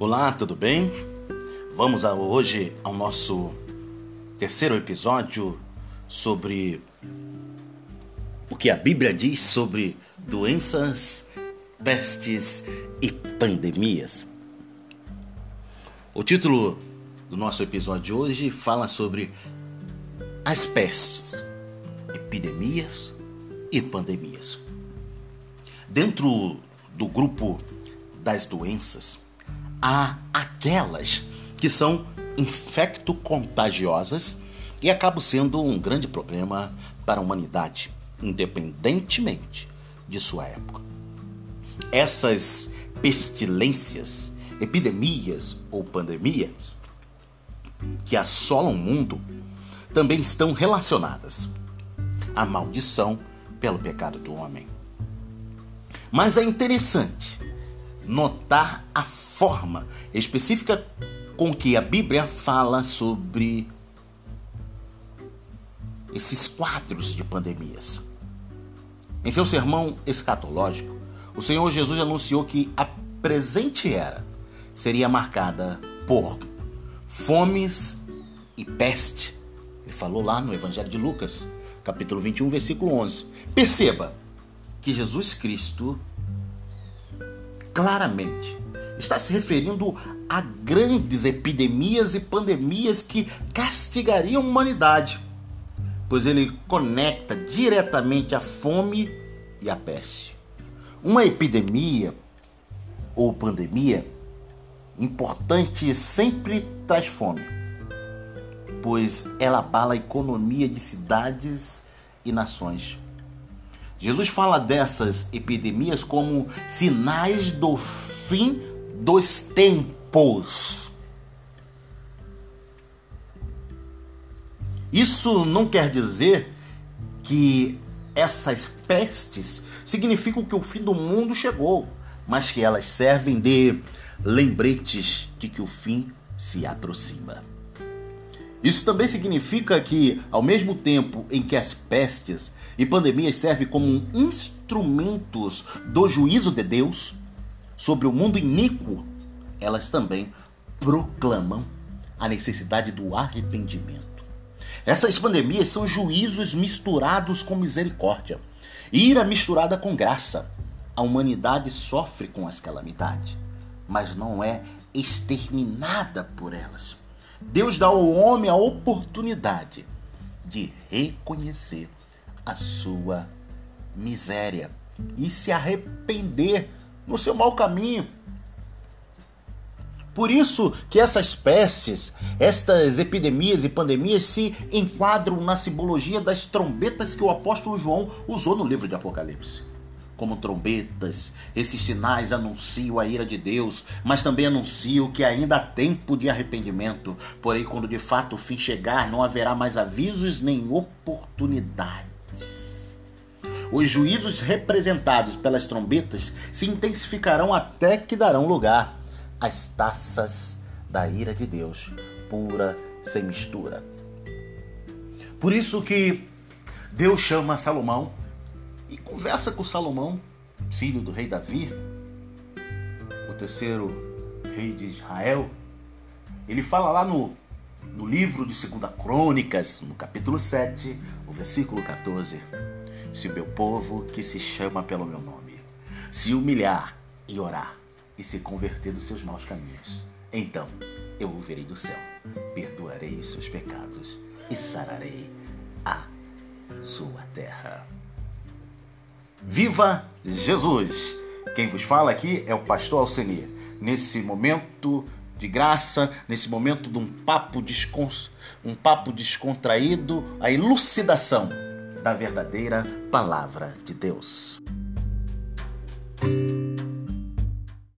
Olá, tudo bem? Vamos a, hoje ao nosso terceiro episódio sobre o que a Bíblia diz sobre doenças, pestes e pandemias. O título do nosso episódio de hoje fala sobre as pestes, epidemias e pandemias. Dentro do grupo das doenças, há aquelas que são infecto-contagiosas e acabam sendo um grande problema para a humanidade, independentemente de sua época. Essas pestilências, epidemias ou pandemias que assolam o mundo também estão relacionadas à maldição pelo pecado do homem. Mas é interessante notar a forma específica com que a Bíblia fala sobre esses quadros de pandemias. Em seu sermão escatológico, o Senhor Jesus anunciou que a presente era seria marcada por fomes e peste. Ele falou lá no Evangelho de Lucas, capítulo 21, versículo 11. Perceba que Jesus Cristo claramente está se referindo a grandes epidemias e pandemias que castigariam a humanidade, pois ele conecta diretamente a fome e a peste. Uma epidemia ou pandemia importante sempre traz fome, pois ela abala a economia de cidades e nações. Jesus fala dessas epidemias como sinais do fim dos tempos. Isso não quer dizer que essas pestes significam que o fim do mundo chegou, mas que elas servem de lembretes de que o fim se aproxima. Isso também significa que, ao mesmo tempo em que as pestes e pandemias servem como instrumentos do juízo de Deus sobre o mundo iníquo, elas também proclamam a necessidade do arrependimento. Essas pandemias são juízos misturados com misericórdia, ira misturada com graça. A humanidade sofre com as calamidades, mas não é exterminada por elas. Deus dá ao homem a oportunidade de reconhecer a sua miséria e se arrepender no seu mau caminho. Por isso que essas pestes, estas epidemias e pandemias se enquadram na simbologia das trombetas que o apóstolo João usou no livro de Apocalipse como trombetas. Esses sinais anunciam a ira de Deus, mas também anunciam que ainda há tempo de arrependimento. Porém, quando de fato o fim chegar, não haverá mais avisos nem oportunidades. Os juízos representados pelas trombetas se intensificarão até que darão lugar às taças da ira de Deus, pura, sem mistura. Por isso que Deus chama Salomão e conversa com Salomão, filho do rei Davi, o terceiro rei de Israel. Ele fala lá no, no livro de 2 Crônicas, no capítulo 7, o versículo 14: Se o meu povo, que se chama pelo meu nome, se humilhar e orar e se converter dos seus maus caminhos, então eu o verei do céu, perdoarei os seus pecados e sararei a sua terra. Viva Jesus! Quem vos fala aqui é o pastor Alcenir. Nesse momento de graça, nesse momento de um papo, descon... um papo descontraído, a elucidação da verdadeira palavra de Deus.